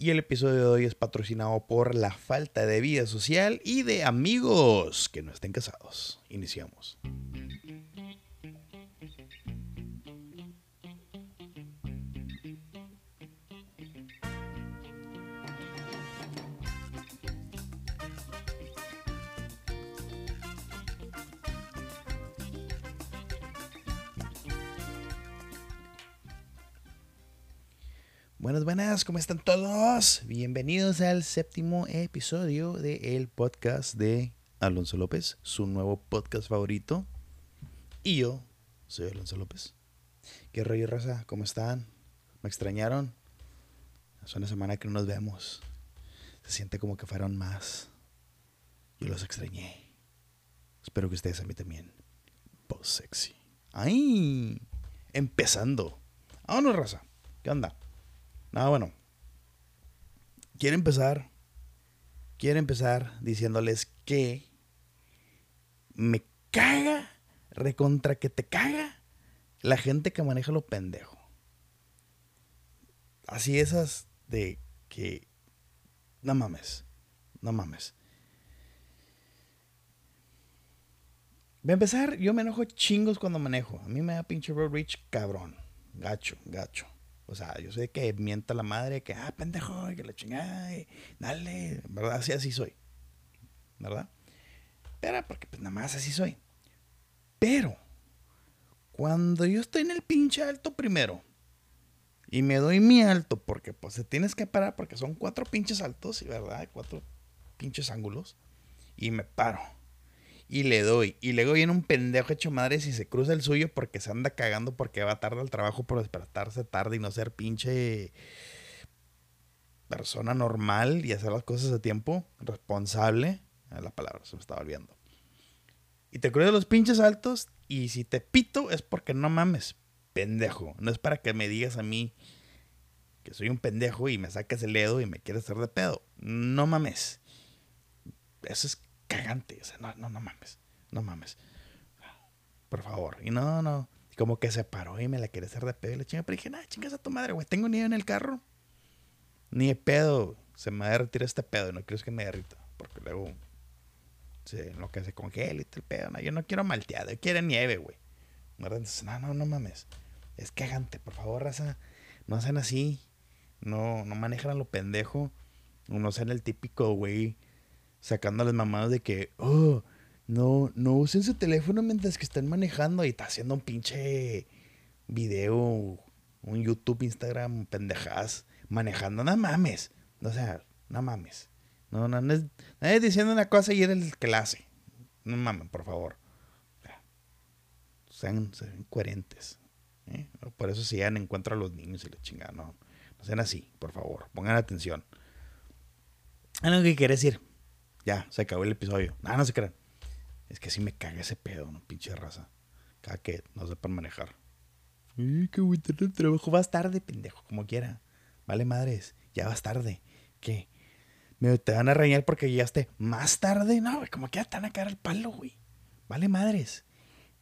Y el episodio de hoy es patrocinado por la falta de vida social y de amigos que no estén casados. Iniciamos. Buenas, buenas, ¿cómo están todos? Bienvenidos al séptimo episodio del podcast de Alonso López, su nuevo podcast favorito. Y yo soy Alonso López. ¿Qué rollo, raza? ¿Cómo están? ¿Me extrañaron? Hace una semana que no nos vemos. Se siente como que fueron más. Yo los extrañé. Espero que ustedes a mí también. Post sexy. ¡Ay! Empezando. Vámonos, raza. ¿Qué onda? Nada, bueno. Quiero empezar. Quiero empezar diciéndoles que me caga, recontra que te caga la gente que maneja lo pendejo. Así esas de que no mames, no mames. Va a empezar, yo me enojo chingos cuando manejo. A mí me da pinche road rage cabrón. Gacho, gacho. O sea, yo sé que mienta la madre, que, ah, pendejo, que la chingada, dale, ¿verdad? Así, así soy. ¿Verdad? Pero, porque pues nada más así soy. Pero, cuando yo estoy en el pinche alto primero, y me doy mi alto, porque pues te tienes que parar, porque son cuatro pinches altos, ¿verdad? Cuatro pinches ángulos, y me paro y le doy. Y luego viene un pendejo hecho madre si se cruza el suyo porque se anda cagando porque va tarde al trabajo por despertarse tarde y no ser pinche persona normal y hacer las cosas a tiempo, responsable. Es la palabra, se me estaba olvidando. Y te cruzas los pinches altos y si te pito es porque no mames, pendejo. No es para que me digas a mí que soy un pendejo y me saques el dedo y me quieres hacer de pedo. No mames. Eso es cagante. O sea, no, no, no mames. No mames. Por favor. Y no, no. Como que se paró y me la quiere hacer de pedo. Y le chinga. Pero dije, nah, chingas a tu madre, güey. Tengo nieve en el carro. Ni pedo. Se me va a derretir este pedo. Y no quiero que me derrita. Porque luego. Lo que se congela y el pedo. No, yo no quiero malteado. Yo quiero nieve, güey. Entonces, no, no, no mames. Es cagante. Por favor, raza. No hacen así. No, no manejan lo pendejo. No sean el típico, güey sacándoles mamadas de que, oh, no, no usen su teléfono mientras que están manejando y está haciendo un pinche video, un YouTube, Instagram, pendejadas, manejando, no mames. O sea, no mames. No, no, no es, nadie diciendo una cosa y eres el que la hace. No mames, por favor. Sean, coherentes. ¿eh? Por eso si ya encuentro a los niños y la chingada, no. No sean así, por favor. Pongan atención. Algo que quiere decir. Ya, se acabó el episodio. No, no se crean. Es que sí me caga ese pedo, ¿no? Pinche raza. Cada que no sepan manejar. Ay, qué el trabajo. Vas tarde, pendejo, como quiera. Vale, madres. Ya vas tarde. ¿Qué? ¿Me te van a reñir porque llegaste más tarde? No, güey, como te van a caer el palo, güey. Vale, madres.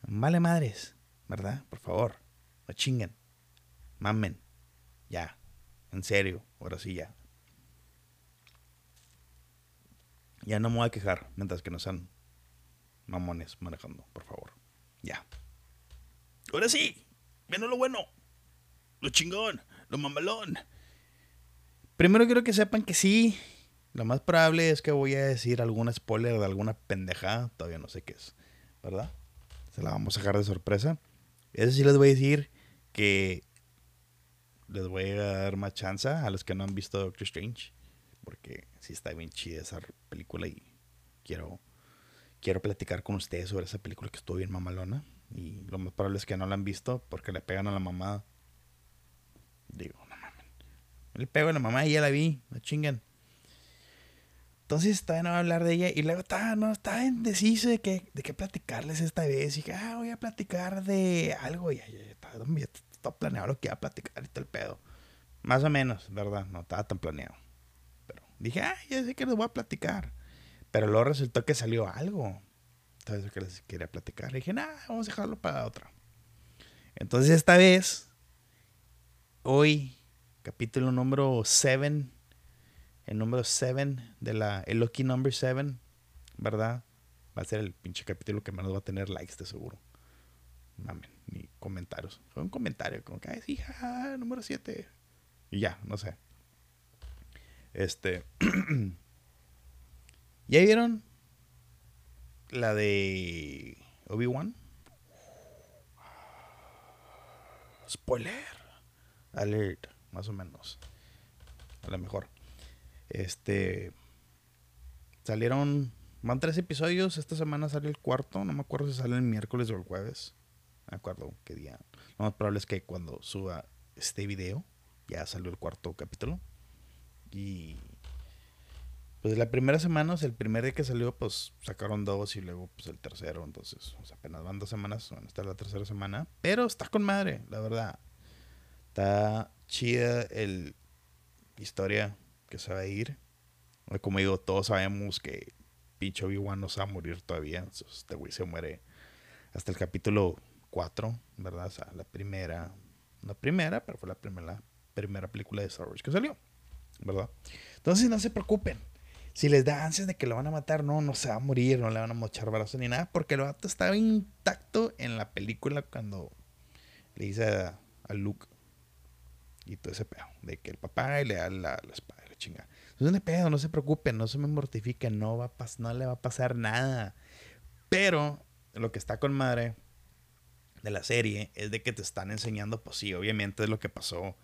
Vale, madres. ¿Verdad? Por favor. No chinguen. Mamen. Ya. En serio. Ahora sí, ya. Ya no me voy a quejar mientras que no sean mamones manejando, por favor. Ya. Ahora sí, menos lo bueno, lo chingón, lo mamalón. Primero quiero que sepan que sí, lo más probable es que voy a decir algún spoiler de alguna pendejada, todavía no sé qué es, ¿verdad? Se la vamos a dejar de sorpresa. Eso sí les voy a decir que les voy a dar más chance a los que no han visto Doctor Strange porque sí está bien chida esa película y quiero, quiero platicar con ustedes sobre esa película que estuvo bien mamalona. Y lo más probable es que no la han visto porque le pegan a la mamá. Digo, no mames. Le pego a la mamá y ya la vi, no chingan. Entonces todavía no a hablar de ella. Y luego estaba, no, estaba indeciso de qué, de qué platicarles esta vez. Y dije, ah, voy a platicar de algo. Y ya, ya, estaba, planeado lo que iba a platicar y todo el pedo. Más o menos, ¿verdad? No estaba tan planeado. Dije, ah, ya sé que les voy a platicar. Pero luego resultó que salió algo. Entonces, que les quería platicar. dije, nah, vamos a dejarlo para otra. Entonces, esta vez, hoy, capítulo número 7 el número 7 de la, el Lucky Number 7, ¿verdad? Va a ser el pinche capítulo que menos va a tener likes de seguro. Mamen, ni comentarios. Fue un comentario como que, ay, sí, número 7. Y ya, no sé. Este. ¿Ya vieron la de Obi-Wan? Spoiler. Alert, más o menos. A lo mejor. Este. Salieron. Van tres episodios. Esta semana sale el cuarto. No me acuerdo si sale el miércoles o el jueves. No me acuerdo qué día. Lo más probable es que cuando suba este video. Ya salió el cuarto capítulo. Y. Pues la primera semana, o sea, el primer día que salió, pues sacaron dos y luego pues el tercero. Entonces, apenas van dos semanas. Bueno, esta es la tercera semana. Pero está con madre, la verdad. Está chida el historia que se va a ir. Como digo, todos sabemos que pinche Obi-Wan no se va a morir todavía. Este güey se muere hasta el capítulo 4, ¿verdad? O sea, la primera, la primera, pero fue la primera, primera película de Star Wars que salió, ¿verdad? Entonces no se preocupen. Si les da ansias de que lo van a matar, no, no se va a morir, no le van a mochar brazos ni nada, porque el vato estaba intacto en la película cuando le dice a, a Luke y todo ese pedo. De que el papá le da la, la espada la chinga. Entonces, pedo, no se preocupen, no se me mortifiquen, no, va a no le va a pasar nada. Pero lo que está con madre de la serie es de que te están enseñando, pues sí, obviamente es lo que pasó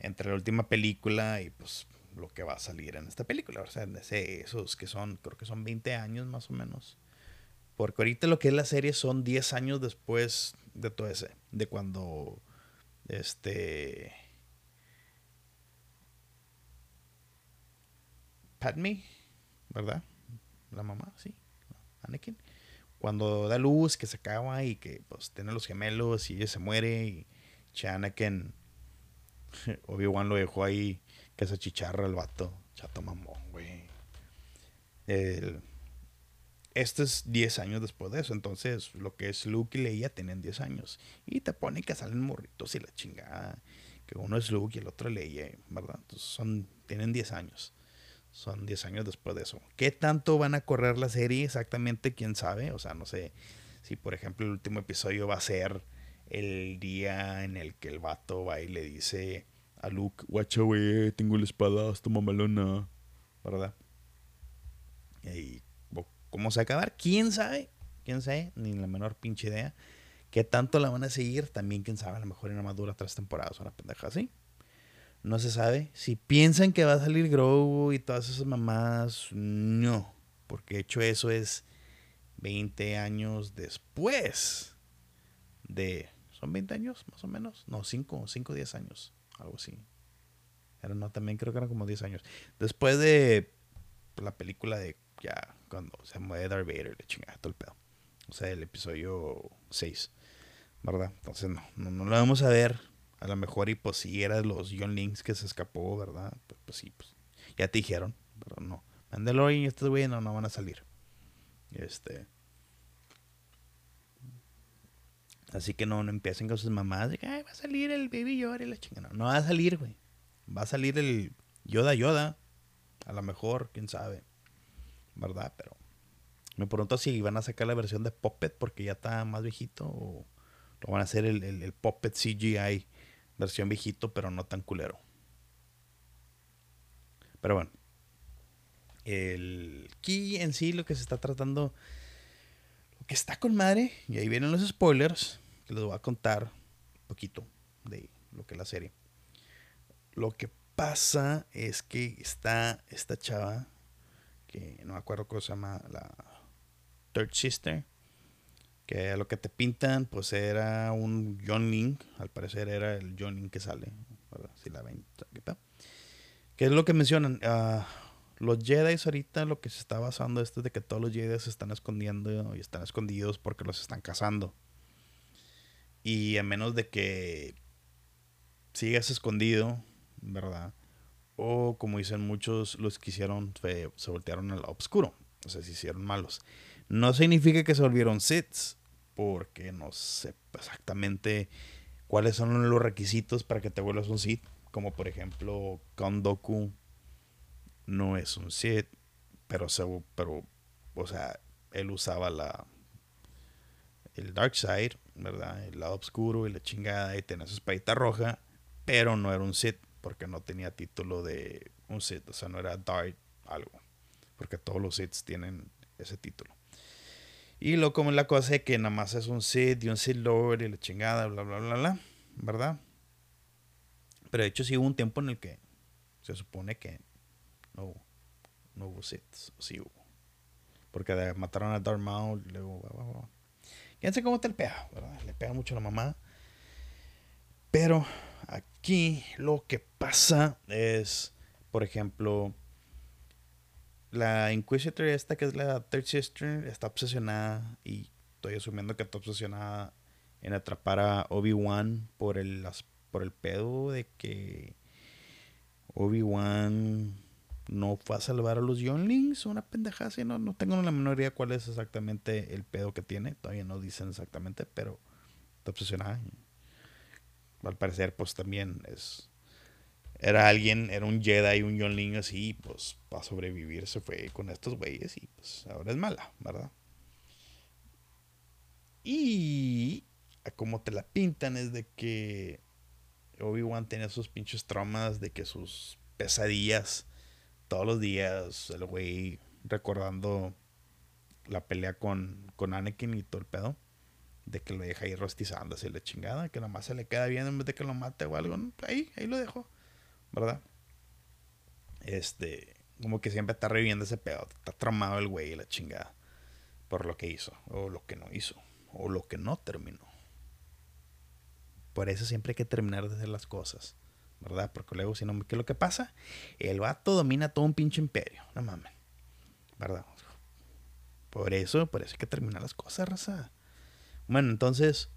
entre la última película y pues lo que va a salir en esta película. O sea, esos que son, creo que son 20 años más o menos. Porque ahorita lo que es la serie son 10 años después de todo ese, de cuando este Padme, ¿verdad? La mamá, sí. Anakin. Cuando da luz, que se acaba y que pues tiene los gemelos y ella se muere y Anakin Obi-Wan lo dejó ahí que se chicharra el vato. Chato mamón, güey. Esto es 10 años después de eso. Entonces, lo que es Luke y Leia tienen 10 años. Y te ponen que salen morritos y la chingada. Que uno es Luke y el otro Leia, ¿verdad? Entonces, son, tienen 10 años. Son 10 años después de eso. ¿Qué tanto van a correr la serie? Exactamente, quién sabe. O sea, no sé si, por ejemplo, el último episodio va a ser el día en el que el vato va y le dice a Luke, guacha, güey, tengo la espada, toma malona, ¿verdad? Y cómo se va a acabar, quién sabe, quién sabe, ni la menor pinche idea. ¿Qué tanto la van a seguir? También, quién sabe, a lo mejor en una madura tres temporadas, una pendeja así. No se sabe. Si piensan que va a salir Grogu y todas esas mamás, no. Porque hecho eso es 20 años después de... ¿Son 20 años más o menos? No, 5, 5 10 años. Algo así. Era, no, también creo que eran como 10 años. Después de la película de ya cuando se mueve Darth Vader, le chingada todo el pedo. O sea, el episodio 6. ¿Verdad? Entonces no, no, no lo vamos a ver a lo mejor y pues si era los John Links que se escapó, ¿verdad? Pues, sí, pues ya te dijeron, pero no. Mandalorian y estos güeyes no van a salir. Este. Así que no, no empiecen con sus mamás de que va a salir el Baby Yoda y la chingada. No, va a salir, güey. Va a salir el Yoda Yoda. A lo mejor, quién sabe. ¿Verdad? Pero me pregunto si van a sacar la versión de Puppet porque ya está más viejito o lo van a hacer el, el, el Puppet CGI versión viejito, pero no tan culero. Pero bueno. El key en sí, lo que se está tratando. Está con madre. Y ahí vienen los spoilers. Que les voy a contar un poquito de lo que es la serie. Lo que pasa es que está esta chava. Que no me acuerdo cómo se llama. La Third Sister que a lo que te pintan, pues era un John Link, al parecer era el John Link que sale, si la ven, ¿qué es lo que mencionan? Uh, los Jedi ahorita lo que se está basando es de que todos los Jedi se están escondiendo y están escondidos porque los están cazando. Y a menos de que sigas escondido, ¿verdad? O como dicen muchos, los que hicieron se voltearon al oscuro. O sea, se hicieron malos. No significa que se volvieron Siths porque no sé exactamente cuáles son los requisitos para que te vuelvas un Sith, como por ejemplo Count Doku no es un Sith, pero, pero o sea, él usaba la el dark side, ¿verdad? El lado oscuro y la chingada y tenía su espadita roja, pero no era un Sith porque no tenía título de un Sith, o sea, no era Dark algo, porque todos los Siths tienen ese título. Y lo como la cosa es que nada más es un Sith y un Sith Lord y la chingada, bla, bla, bla, bla, ¿verdad? Pero de hecho sí hubo un tiempo en el que se supone que no hubo, no hubo Siths, sí hubo. Porque mataron a Darth Maul luego... Fíjense cómo está el pega. Le pega mucho a la mamá. Pero aquí lo que pasa es, por ejemplo, la Inquisitor esta que es la Third Sister está obsesionada y estoy asumiendo que está obsesionada en atrapar a Obi-Wan por el, por el pedo de que Obi-Wan no fue a salvar a los Younglings, una pendejada así, no, no tengo la menor idea cuál es exactamente el pedo que tiene, todavía no dicen exactamente, pero está obsesionada. Al parecer, pues también es. Era alguien, era un Jedi, un Youngling así, pues para sobrevivir se fue con estos güeyes y pues ahora es mala, ¿verdad? Y como te la pintan es de que Obi-Wan tenía sus pinches traumas, de que sus pesadillas todos los días el güey recordando la pelea con, con Anakin y todo el pedo. De que lo deja ahí rostizándose la chingada. Que nomás se le queda bien en vez de que lo mate o algo. Ahí, ahí lo dejo. ¿Verdad? Este. Como que siempre está reviviendo ese pedo. Está tramado el güey y la chingada. Por lo que hizo. O lo que no hizo. O lo que no terminó. Por eso siempre hay que terminar de hacer las cosas. ¿Verdad? Porque luego, si no, ¿qué es lo que pasa? El vato domina todo un pinche imperio, no mames, ¿verdad? Por eso, por eso hay que terminar las cosas, raza. Bueno, entonces,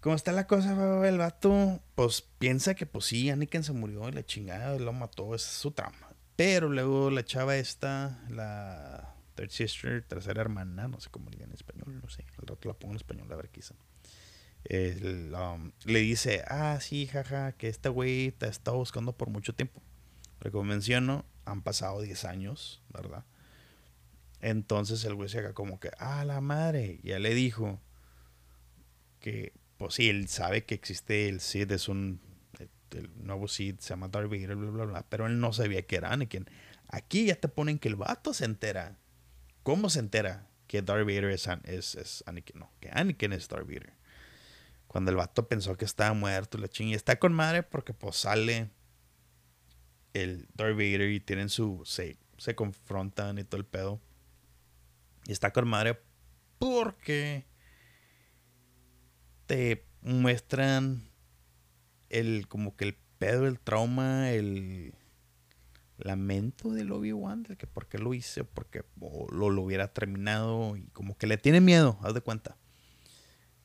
¿cómo está la cosa, el vato? Pues piensa que, pues sí, Anakin se murió y la chingada lo mató, esa es su trama. Pero luego la chava esta, la third sister, tercera hermana, no sé cómo diga en español, no sé, al rato la pongo en español, a ver qué Um, le dice, ah, sí, jaja, que este güey te ha estado buscando por mucho tiempo. Pero como menciono, han pasado 10 años, ¿verdad? Entonces el güey se haga como que, ah, la madre, ya le dijo que, pues sí, él sabe que existe el Sid, es un, el, nuevo Sid, se llama Darth Vader, bla, bla, bla, pero él no sabía que era Anakin. Aquí ya te ponen que el vato se entera. ¿Cómo se entera que Darth Vader es, es, es Anakin? No, que Anakin es Darth Vader. Cuando el vato pensó que estaba muerto, la ching. Y está con madre porque pues sale el Darth Vader y tienen su. Se, se confrontan y todo el pedo. Y está con madre porque te muestran el como que el pedo, el trauma, el lamento del Obi-Wan, de que por qué lo hice, porque lo, lo hubiera terminado y como que le tiene miedo, haz de cuenta.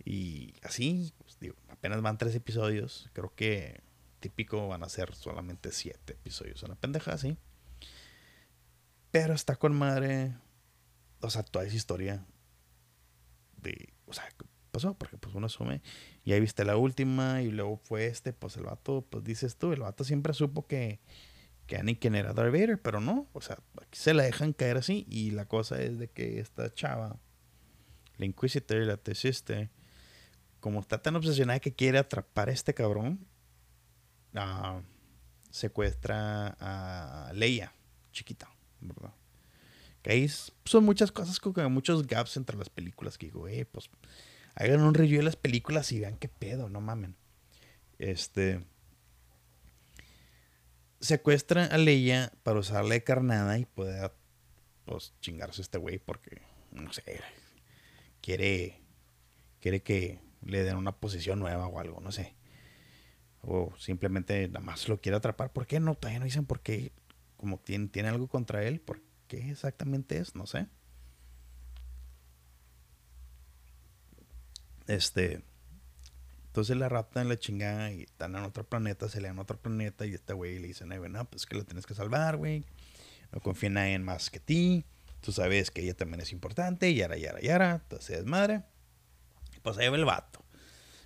Y así, pues, digo, apenas van tres episodios. Creo que típico van a ser solamente siete episodios. Una pendeja así. Pero está con madre. O sea, toda esa historia. De. O sea, ¿qué pasó? Porque pues uno asume. Y ahí viste la última. Y luego fue este. Pues el vato, pues dices tú. El vato siempre supo que. Que Anakin era Darth. Pero no. O sea, aquí se la dejan caer así. Y la cosa es de que esta chava. La Inquisitor, la Tesiste como está tan obsesionada que quiere atrapar a este cabrón, uh, secuestra a Leia, chiquita, ¿verdad? Que ahí son muchas cosas, como muchos gaps entre las películas que digo, eh, pues hagan un review de las películas y vean qué pedo, no mamen. Este. Secuestra a Leia para usarla de carnada y poder, pues, chingarse este güey porque, no sé, quiere, quiere que le den una posición nueva o algo, no sé. O simplemente nada más lo quiere atrapar. ¿Por qué no? Todavía no dicen por qué. Como tiene, tiene algo contra él. ¿Por qué exactamente es? No sé. Este. Entonces la rata en la chingada y están en otro planeta, se le dan a otro planeta y este güey le dice, no, pues que la tienes que salvar, güey. No confía en nadie más que ti. Tú sabes que ella también es importante, yara, yara, yara. Entonces es madre pues ahí va el vato.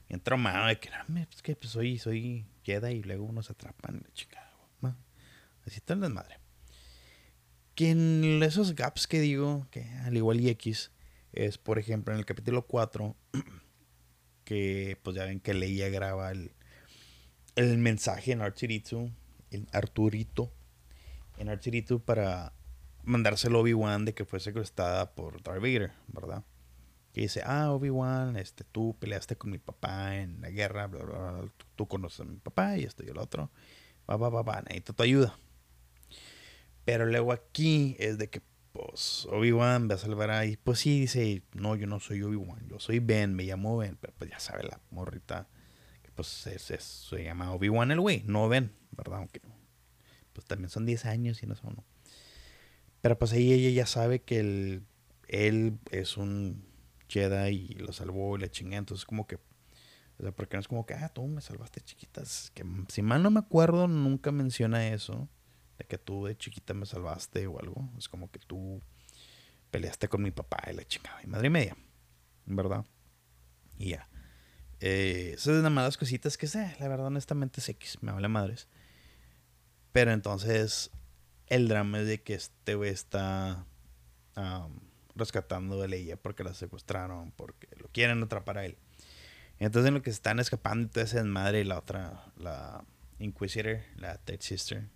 Bien traumado de que, pues que pues soy, soy Jedi y luego unos atrapan. Chica, Así está el madre Que en esos gaps que digo, que al igual y X, es por ejemplo en el capítulo 4, que pues ya ven que Leia graba el, el mensaje en Arturito, en Arturito, en Arturito para mandárselo a Obi-Wan de que fue secuestrada por Darth Vader, ¿verdad? Que dice, ah, Obi-Wan, este, tú peleaste con mi papá en la guerra, bla, bla, bla, tú, conoces a mi papá y esto y el otro, va, va, va, va, necesito tu ayuda. Pero luego aquí es de que, pues, Obi-Wan va a salvar ahí. Pues sí, dice, no, yo no soy Obi-Wan, yo soy Ben, me llamo Ben, pero pues ya sabe la morrita, que pues se llama Obi-Wan el güey, no Ben, ¿verdad? Aunque, pues también son 10 años y no son, no. Pero pues ahí ella ya sabe que el, él es un Jedi y lo salvó y le chingué. Entonces, como que, o sea, porque no es como que, ah, tú me salvaste chiquitas. Que si mal no me acuerdo, nunca menciona eso. De que tú de chiquita me salvaste o algo. Es como que tú peleaste con mi papá y la chingada. Y madre media. ¿Verdad? Y ya. Eh, esas son las cositas que sé. La verdad, honestamente, es X. Me habla madres. Pero entonces, el drama es de que este güey está rescatando a Leia porque la secuestraron, porque lo quieren atrapar a él. Entonces en lo que están escapando, entonces es madre y la otra, la Inquisitor, la Third Sister.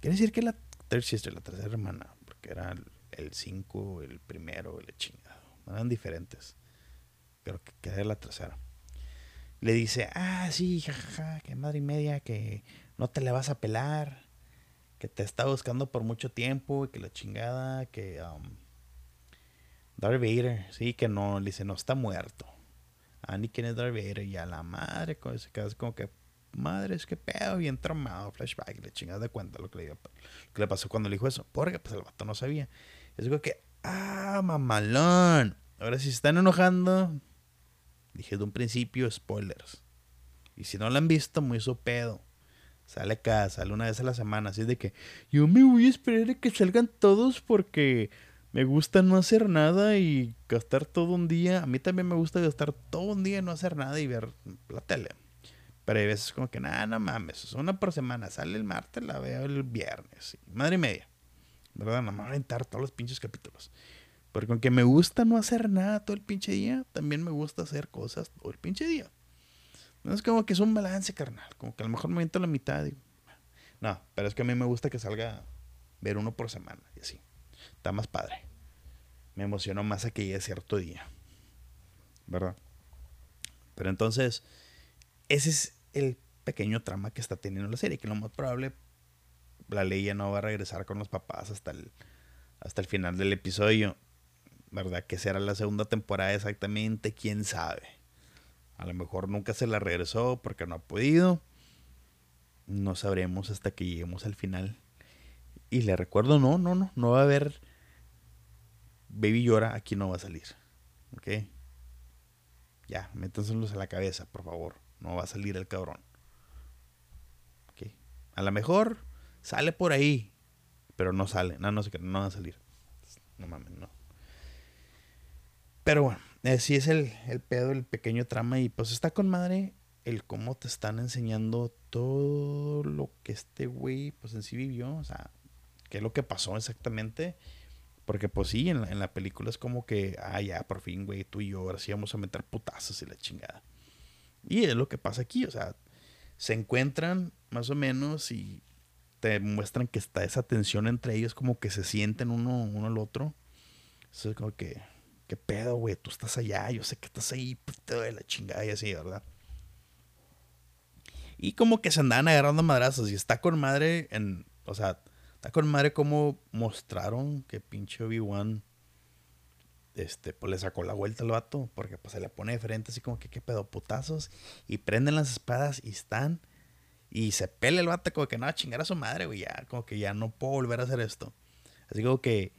Quiere decir que la Third Sister, la tercera hermana, porque era el 5, el, primero, el chingado. Eran diferentes. Pero que, era la tercera. Le dice, ah, sí, jajaja, que madre y media, que no te le vas a pelar, que te está buscando por mucho tiempo y que la chingada, que... Um, Darth Vader, sí, que no, le dice, no está muerto. Quién es Darth Vader, y a la madre, se queda como que, madre, es que pedo, bien traumado, flashback, le chingas de cuenta lo que, le, le pasó cuando le dijo eso, porque pues el vato no sabía. Es como que, ah, mamalón. Ahora si se están enojando, dije de un principio, spoilers. Y si no lo han visto, muy su pedo. Sale acá, sale una vez a la semana. Así de que yo me voy a esperar a que salgan todos porque me gusta no hacer nada y gastar todo un día. A mí también me gusta gastar todo un día y no hacer nada y ver la tele. Pero hay veces como que, nada, no mames, es una por semana. Sale el martes, la veo el viernes. Madre y media. ¿Verdad? Nada más aventar todos los pinches capítulos. Porque aunque me gusta no hacer nada todo el pinche día, también me gusta hacer cosas todo el pinche día. No como que es un balance, carnal. Como que a lo mejor me la mitad. Y... No, pero es que a mí me gusta que salga ver uno por semana y así está más padre. Me emocionó más aquella cierto día. ¿Verdad? Pero entonces, ese es el pequeño trama que está teniendo la serie, que lo más probable la ley ya no va a regresar con los papás hasta el, hasta el final del episodio. ¿Verdad? Que será la segunda temporada exactamente, quién sabe. A lo mejor nunca se la regresó porque no ha podido. No sabremos hasta que lleguemos al final. Y le recuerdo, no, no, no, no va a haber Baby llora, aquí no va a salir. ¿Ok? Ya, métanselos a la cabeza, por favor. No va a salir el cabrón. ¿Ok? A lo mejor sale por ahí, pero no sale. No, no qué, no va a salir. No mames, no. Pero bueno, así es el, el pedo, el pequeño trama. Y pues está con madre el cómo te están enseñando todo lo que este güey, pues en sí vivió. O sea, qué es lo que pasó exactamente porque pues sí, en la, película es como que, ah, ya, por fin, güey, tú y yo ahora sí vamos a meter putazos y la chingada. Y es lo que pasa aquí, o sea, se encuentran más o menos y te muestran que está esa tensión entre ellos, como que se sienten uno, uno al otro. es como que, ¿qué pedo, güey? Tú estás allá, yo sé que estás ahí, puta de la chingada y así, ¿verdad? Y como que se andan agarrando madrazos y está con madre en, o sea, Está con madre cómo mostraron que pinche Obi-Wan este, pues le sacó la vuelta al vato, porque pues se le pone de frente así como que qué pedo, putazos, y prenden las espadas y están, y se pele el vato como que no, chingar a su madre, güey, ya, como que ya no puedo volver a hacer esto. Así que,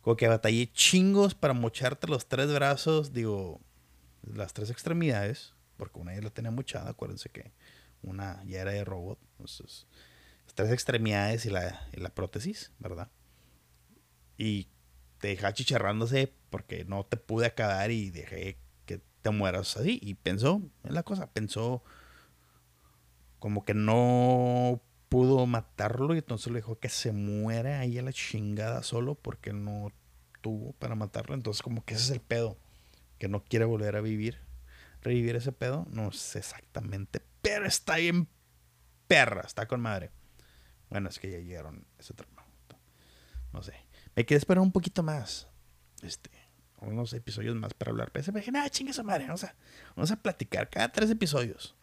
como que batallé chingos para mocharte los tres brazos, digo, las tres extremidades, porque una ya la tenía mochada, acuérdense que una ya era de robot, entonces tres extremidades y la, la prótesis, ¿verdad? Y te deja chicharrándose porque no te pude acabar y dejé que te mueras así. Y pensó, es la cosa, pensó como que no pudo matarlo y entonces le dijo que se muera ahí a la chingada solo porque no tuvo para matarlo. Entonces como que ese es el pedo, que no quiere volver a vivir, revivir ese pedo. No sé exactamente, pero está bien perra, está con madre. Bueno, es que ya llegaron ese tramo. No sé. Me quedé esperar un poquito más. Este, unos episodios más para hablar. Pero me dije, nada, chingue esa madre. Vamos a, vamos a platicar cada tres episodios.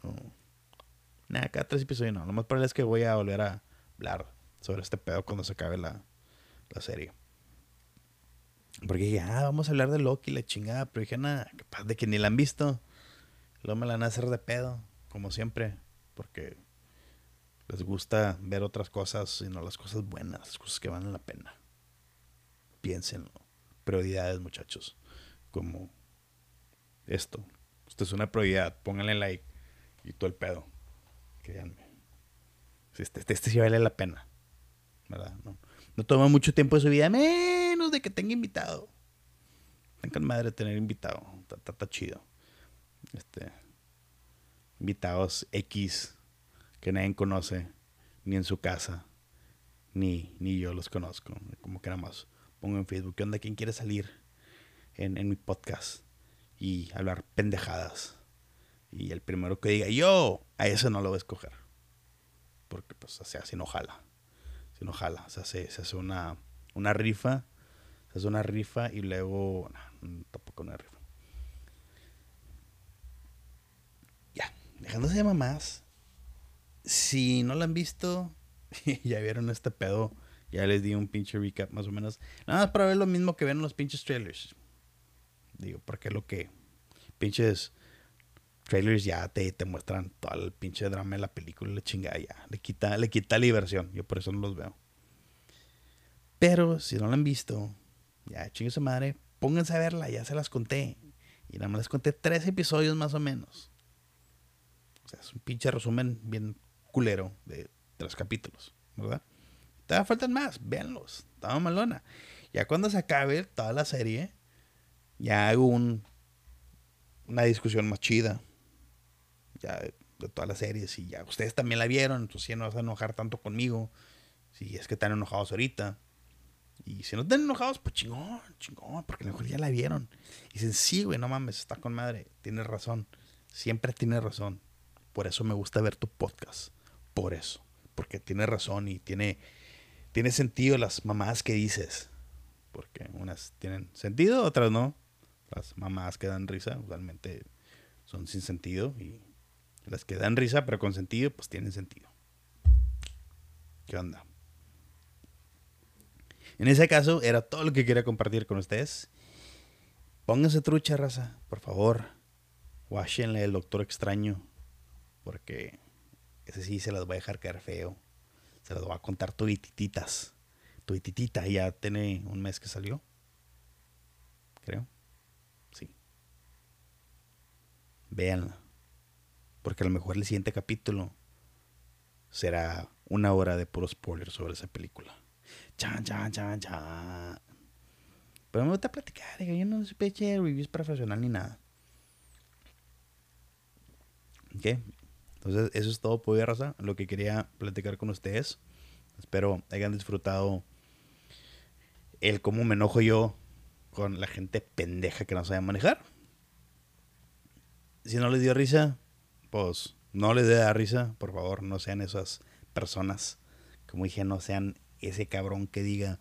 Nada, cada tres episodios no. Lo más probable es que voy a volver a hablar sobre este pedo cuando se acabe la, la serie. Porque dije, ah, vamos a hablar de Loki, la chingada. Pero dije, nada, capaz de que ni la han visto. Luego me la van a hacer de pedo, como siempre. Porque les gusta ver otras cosas y no las cosas buenas, las cosas que valen la pena. Piénsenlo. Prioridades, muchachos. Como esto. Esto es una prioridad. Pónganle like y todo el pedo. Créanme. Este, este, este sí vale la pena. ¿Verdad? No, toma mucho tiempo de su vida, menos de que tenga invitado. Tengan madre tener invitado. Está, chido. Este. Invitados X que nadie conoce, ni en su casa, ni, ni yo los conozco. Como que nada más pongo en Facebook, ¿qué onda? ¿Quién quiere salir en, en mi podcast? Y hablar pendejadas. Y el primero que diga yo, a ese no lo voy a escoger. Porque pues sea, si no jala. Si no jala. O sea, se, hace una, una rifa. Se hace una rifa y luego... Tampoco una rifa. Ya, dejándose de mamás si no la han visto, ya vieron este pedo, ya les di un pinche recap más o menos. Nada más para ver lo mismo que ven en los pinches trailers. Digo, porque lo que pinches trailers ya te, te muestran todo el pinche drama de la película, la chingada ya. Le quita, le quita la diversión. Yo por eso no los veo. Pero si no la han visto, ya chingue su madre, pónganse a verla, ya se las conté. Y nada más les conté tres episodios más o menos. O sea, es un pinche resumen bien culero de tres capítulos, ¿verdad? Todavía faltan más, véanlos, estaba malona. Ya cuando se acabe toda la serie, ya hago un, una discusión más chida. Ya de, todas las series. Y ya ustedes también la vieron, entonces ya no vas a enojar tanto conmigo. Si es que están enojados ahorita. Y si no están enojados, pues chingón, chingón, porque a lo mejor ya la vieron. Y dicen, sí, güey, no mames, está con madre, tienes razón. Siempre tienes razón. Por eso me gusta ver tu podcast por eso. Porque tiene razón y tiene, tiene sentido las mamás que dices. Porque unas tienen sentido, otras no. Las mamás que dan risa usualmente son sin sentido. Y las que dan risa pero con sentido, pues tienen sentido. ¿Qué onda? En ese caso, era todo lo que quería compartir con ustedes. Pónganse trucha, raza, por favor. Wáchenle el doctor extraño. Porque ese sí se las voy a dejar caer feo. Se las voy a contar tuitititas. Tuititita ya tiene un mes que salió. Creo. Sí. Véanla. Porque a lo mejor el siguiente capítulo será una hora de puro spoiler sobre esa película. Chan, chan, chan, chan. Pero me gusta platicar. Yo no soy peche reviews profesional ni nada. ¿Qué? Entonces, eso es todo por raza, lo que quería platicar con ustedes. Espero hayan disfrutado el cómo me enojo yo con la gente pendeja que no sabe manejar. Si no les dio risa, pues no les dé risa, por favor, no sean esas personas. Como dije, no sean ese cabrón que diga,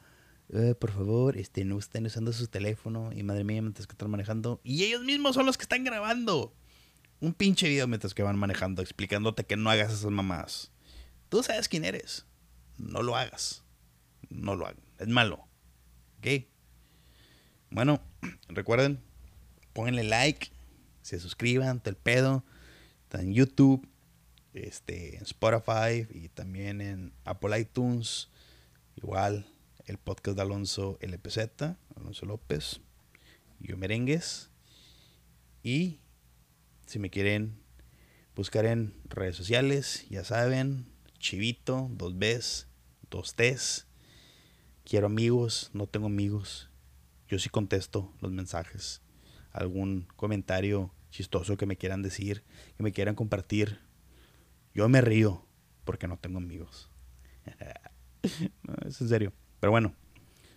eh, por favor, este, no estén usando su teléfono y madre mía, mientras que están manejando. Y ellos mismos son los que están grabando un pinche video mientras que van manejando explicándote que no hagas esas mamadas. Tú sabes quién eres. No lo hagas. No lo hagan. Es malo. ¿Ok? Bueno, recuerden, pónganle like, se suscriban, el pedo. Está en YouTube, este, en Spotify y también en Apple iTunes. Igual el podcast de Alonso LPZ, Alonso López, yo merengues. Y si me quieren buscar en redes sociales, ya saben, Chivito, dos Bs, dos Ts. Quiero amigos, no tengo amigos. Yo sí contesto los mensajes. Algún comentario chistoso que me quieran decir, que me quieran compartir. Yo me río porque no tengo amigos. es en serio. Pero bueno,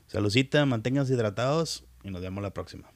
saludcita, manténganse hidratados y nos vemos la próxima.